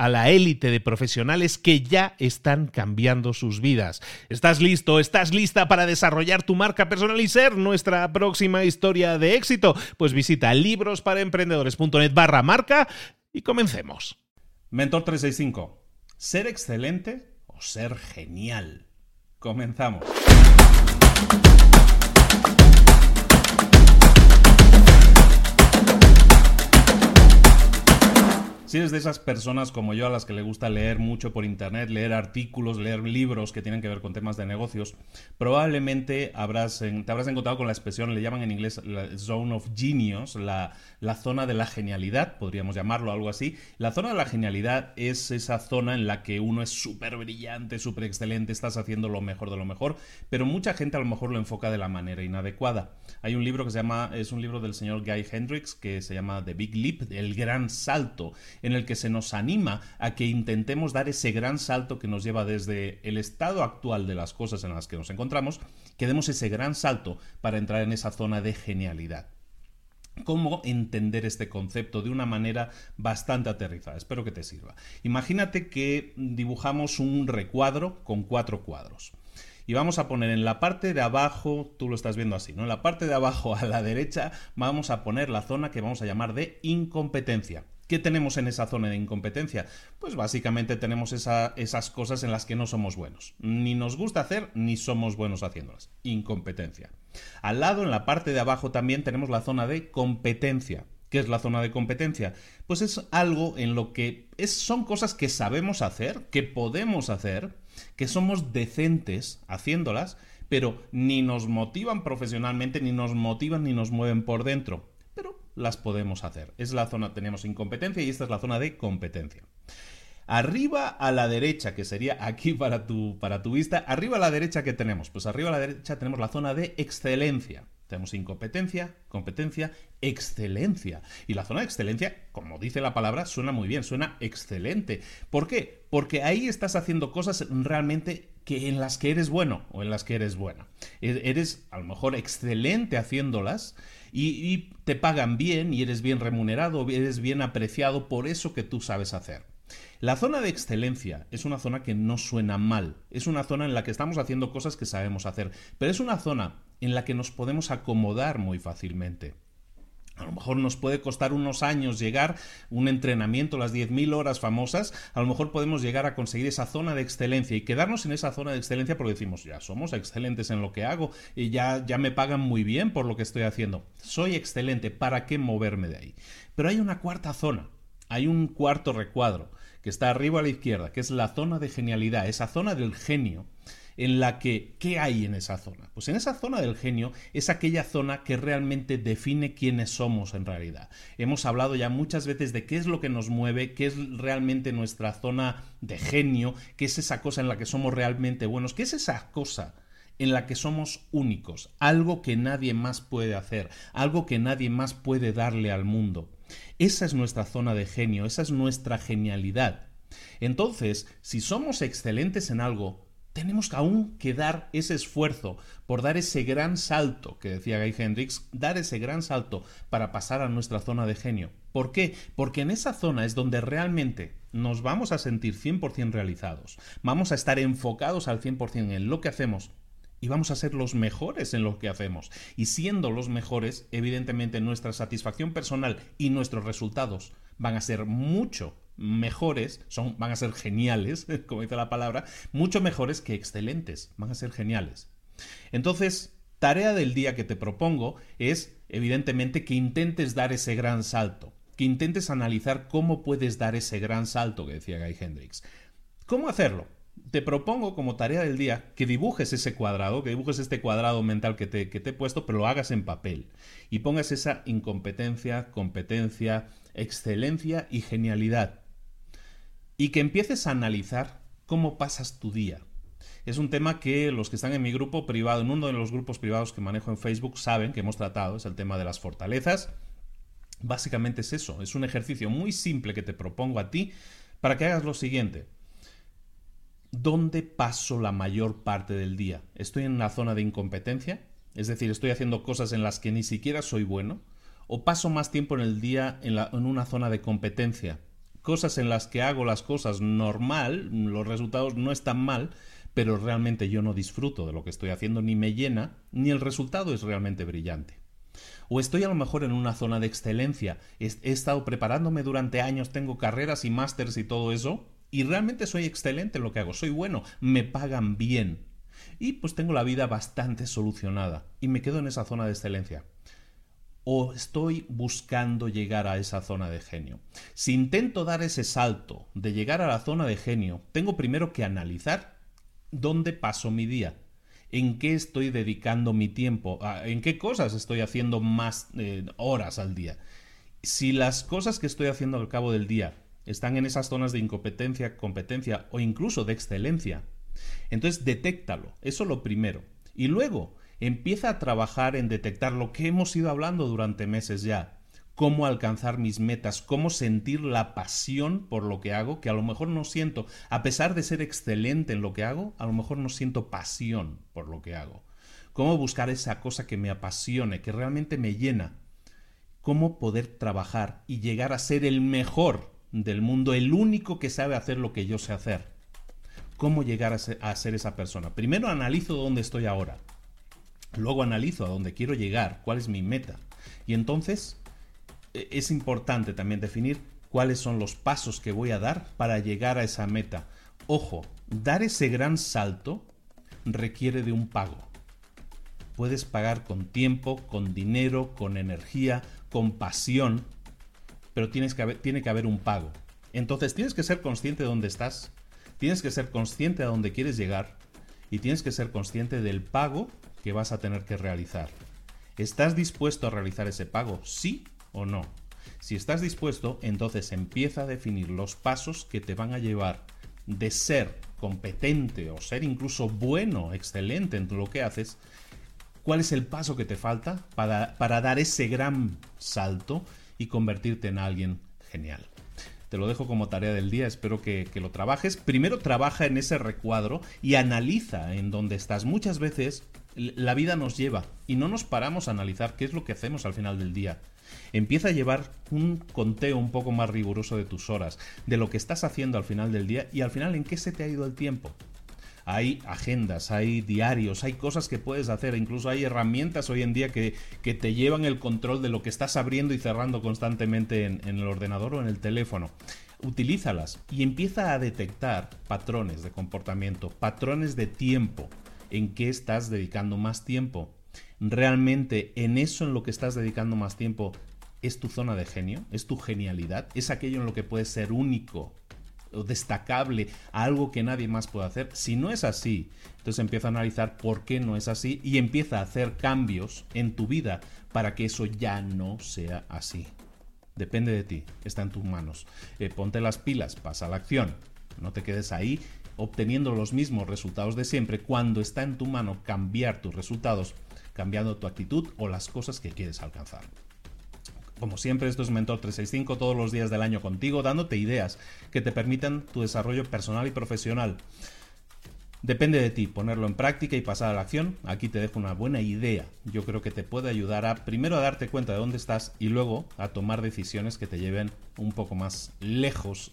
a la élite de profesionales que ya están cambiando sus vidas. ¿Estás listo? ¿Estás lista para desarrollar tu marca personal y ser nuestra próxima historia de éxito? Pues visita librosparaemprendedores.net barra marca y comencemos. Mentor 365. ¿Ser excelente o ser genial? Comenzamos. Si eres de esas personas como yo a las que le gusta leer mucho por internet, leer artículos, leer libros que tienen que ver con temas de negocios, probablemente habrás, te habrás encontrado con la expresión, le llaman en inglés la zone of genius, la, la zona de la genialidad, podríamos llamarlo algo así. La zona de la genialidad es esa zona en la que uno es súper brillante, súper excelente, estás haciendo lo mejor de lo mejor, pero mucha gente a lo mejor lo enfoca de la manera inadecuada. Hay un libro que se llama, es un libro del señor Guy Hendricks que se llama The Big Leap, El Gran Salto en el que se nos anima a que intentemos dar ese gran salto que nos lleva desde el estado actual de las cosas en las que nos encontramos, que demos ese gran salto para entrar en esa zona de genialidad cómo entender este concepto de una manera bastante aterrizada. Espero que te sirva. Imagínate que dibujamos un recuadro con cuatro cuadros. Y vamos a poner en la parte de abajo, tú lo estás viendo así, ¿no? En la parte de abajo a la derecha vamos a poner la zona que vamos a llamar de incompetencia. ¿Qué tenemos en esa zona de incompetencia? Pues básicamente tenemos esas cosas en las que no somos buenos. Ni nos gusta hacer, ni somos buenos haciéndolas. Incompetencia. Al lado, en la parte de abajo, también tenemos la zona de competencia. ¿Qué es la zona de competencia? Pues es algo en lo que es, son cosas que sabemos hacer, que podemos hacer, que somos decentes haciéndolas, pero ni nos motivan profesionalmente, ni nos motivan, ni nos mueven por dentro las podemos hacer. Es la zona, tenemos incompetencia y esta es la zona de competencia. Arriba a la derecha, que sería aquí para tu, para tu vista, arriba a la derecha que tenemos, pues arriba a la derecha tenemos la zona de excelencia. Tenemos incompetencia, competencia, excelencia. Y la zona de excelencia, como dice la palabra, suena muy bien, suena excelente. ¿Por qué? Porque ahí estás haciendo cosas realmente que en las que eres bueno o en las que eres buena. E-, eres a lo mejor excelente haciéndolas y, te pagan bien y eres bien remunerado, eres bien apreciado por eso que tú sabes hacer. La zona de excelencia es una zona que no suena mal, es una zona en la que estamos haciendo cosas que sabemos hacer, pero es una zona en la que nos podemos acomodar muy fácilmente. A lo mejor nos puede costar unos años llegar un entrenamiento, las 10.000 horas famosas, a lo mejor podemos llegar a conseguir esa zona de excelencia y quedarnos en esa zona de excelencia porque decimos, ya somos excelentes en lo que hago y ya, ya me pagan muy bien por lo que estoy haciendo. Soy excelente, ¿para qué moverme de ahí? Pero hay una cuarta zona, hay un cuarto recuadro que está arriba a la izquierda, que es la zona de genialidad, esa zona del genio en la que, ¿qué hay en esa zona? Pues en esa zona del genio es aquella zona que realmente define quiénes somos en realidad. Hemos hablado ya muchas veces de qué es lo que nos mueve, qué es realmente nuestra zona de genio, qué es esa cosa en la que somos realmente buenos, qué es esa cosa en la que somos únicos, algo que nadie más puede hacer, algo que nadie más puede darle al mundo. Esa es nuestra zona de genio, esa es nuestra genialidad. Entonces, si somos excelentes en algo, tenemos aún que dar ese esfuerzo por dar ese gran salto, que decía Guy Hendrix, dar ese gran salto para pasar a nuestra zona de genio. ¿Por qué? Porque en esa zona es donde realmente nos vamos a sentir 100% realizados, vamos a estar enfocados al 100% en lo que hacemos y vamos a ser los mejores en lo que hacemos. Y siendo los mejores, evidentemente nuestra satisfacción personal y nuestros resultados van a ser mucho mejores, son, van a ser geniales, como dice la palabra, mucho mejores que excelentes, van a ser geniales. Entonces, tarea del día que te propongo es, evidentemente, que intentes dar ese gran salto, que intentes analizar cómo puedes dar ese gran salto que decía Guy Hendrix. ¿Cómo hacerlo? te propongo como tarea del día que dibujes ese cuadrado, que dibujes este cuadrado mental que te, que te he puesto, pero lo hagas en papel. Y pongas esa incompetencia, competencia, excelencia y genialidad. Y que empieces a analizar cómo pasas tu día. Es un tema que los que están en mi grupo privado, en uno de los grupos privados que manejo en Facebook, saben que hemos tratado, es el tema de las fortalezas. Básicamente es eso, es un ejercicio muy simple que te propongo a ti para que hagas lo siguiente ¿Dónde paso la mayor parte del día? ¿Estoy en una zona de incompetencia? Es decir, ¿estoy haciendo cosas en las que ni siquiera soy bueno? ¿O paso más tiempo en el día en, en una zona de competencia? Cosas en las que hago las cosas normal, los resultados no están mal, pero realmente yo no disfruto de lo que estoy haciendo, ni me llena, ni el resultado es realmente brillante. O estoy a lo mejor en una zona de excelencia, he, estado preparándome durante años, tengo carreras y másters y todo eso, y realmente soy excelente en lo que hago, soy bueno, me pagan bien. Y pues tengo la vida bastante solucionada y me quedo en esa zona de excelencia. O estoy buscando llegar a esa zona de genio. Si intento dar ese salto de llegar a la zona de genio, tengo primero que analizar dónde paso mi día, en qué estoy dedicando mi tiempo, en qué cosas estoy haciendo más eh, horas al día. Si las cosas que estoy haciendo al cabo del día están en esas zonas de incompetencia, competencia o incluso de excelencia. Entonces, detéctalo, eso lo primero. Y luego, empieza a trabajar en detectar lo que hemos ido hablando durante meses ya. Cómo alcanzar mis metas, cómo sentir la pasión por lo que hago, que a lo mejor no siento, a pesar de ser excelente en lo que hago, a lo mejor no siento pasión por lo que hago. Cómo buscar esa cosa que me apasione, que realmente me llena. Cómo poder trabajar y llegar a ser el mejor del mundo, el único que sabe hacer lo que yo sé hacer. ¿Cómo llegar a ser, esa persona? Primero analizo dónde estoy ahora. Luego analizo a dónde quiero llegar, cuál es mi meta. Y entonces e, es importante también definir cuáles son los pasos que voy a dar para llegar a esa meta. Ojo, dar ese gran salto requiere de un pago. Puedes pagar con tiempo, con dinero, con energía, con pasión, pero tienes que tiene que haber un pago. Entonces tienes que ser consciente de dónde estás, tienes que ser consciente de dónde quieres llegar y tienes que ser consciente del pago que vas a tener que realizar. ¿Estás dispuesto a realizar ese pago? ¿Sí o no? Si estás dispuesto, entonces empieza a definir los pasos que te van a llevar de ser competente o ser incluso bueno, excelente en lo que haces, cuál es el paso que te falta para, para dar ese gran salto y convertirte en alguien genial. Te lo dejo como tarea del día, espero que, lo trabajes. Primero trabaja en ese recuadro y analiza en dónde estás. Muchas veces la vida nos lleva y no nos paramos a analizar qué es lo que hacemos al final del día. Empieza a llevar un conteo un poco más riguroso de tus horas, de lo que estás haciendo al final del día y al final en qué se te ha ido el tiempo hay agendas, hay diarios, hay cosas que puedes hacer, incluso hay herramientas hoy en día que, te llevan el control de lo que estás abriendo y cerrando constantemente en, en el ordenador o en el teléfono. Utilízalas y empieza a detectar patrones de comportamiento, patrones de tiempo, en qué estás dedicando más tiempo. Realmente en eso en lo que estás dedicando más tiempo es tu zona de genio, es tu genialidad, es aquello en lo que puedes ser único o destacable, algo que nadie más puede hacer. Si no es así, entonces empieza a analizar por qué no es así y empieza a hacer cambios en tu vida para que eso ya no sea así. Depende de ti, está en tus manos. Eh, ponte las pilas, pasa a la acción. No te quedes ahí obteniendo los mismos resultados de siempre cuando está en tu mano cambiar tus resultados, cambiando tu actitud o las cosas que quieres alcanzar. Como siempre, esto es Mentor 365 todos los días del año contigo, dándote ideas que te permitan tu desarrollo personal y profesional. Depende de ti ponerlo en práctica y pasar a la acción. Aquí te dejo una buena idea. Yo creo que te puede ayudar a primero a darte cuenta de dónde estás y luego a tomar decisiones que te lleven un poco más lejos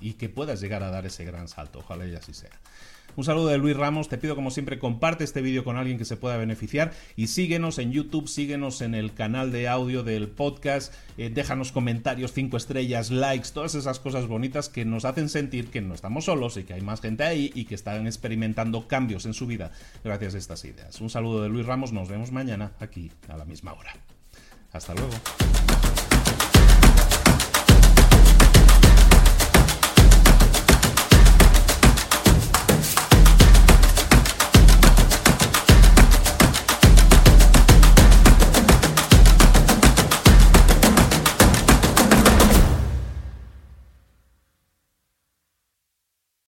y que puedas llegar a dar ese gran salto. Ojalá y así sea. Un saludo de Luis Ramos. Te pido como siempre comparte este vídeo con alguien que se pueda beneficiar y síguenos en YouTube, síguenos en el canal de audio del podcast, eh, déjanos comentarios, cinco estrellas, likes, todas esas cosas bonitas que nos hacen sentir que no estamos solos y que hay más gente ahí y que están experimentando cambios en su vida gracias a estas ideas. Un saludo de Luis Ramos, nos vemos mañana aquí a la misma hora. Hasta luego.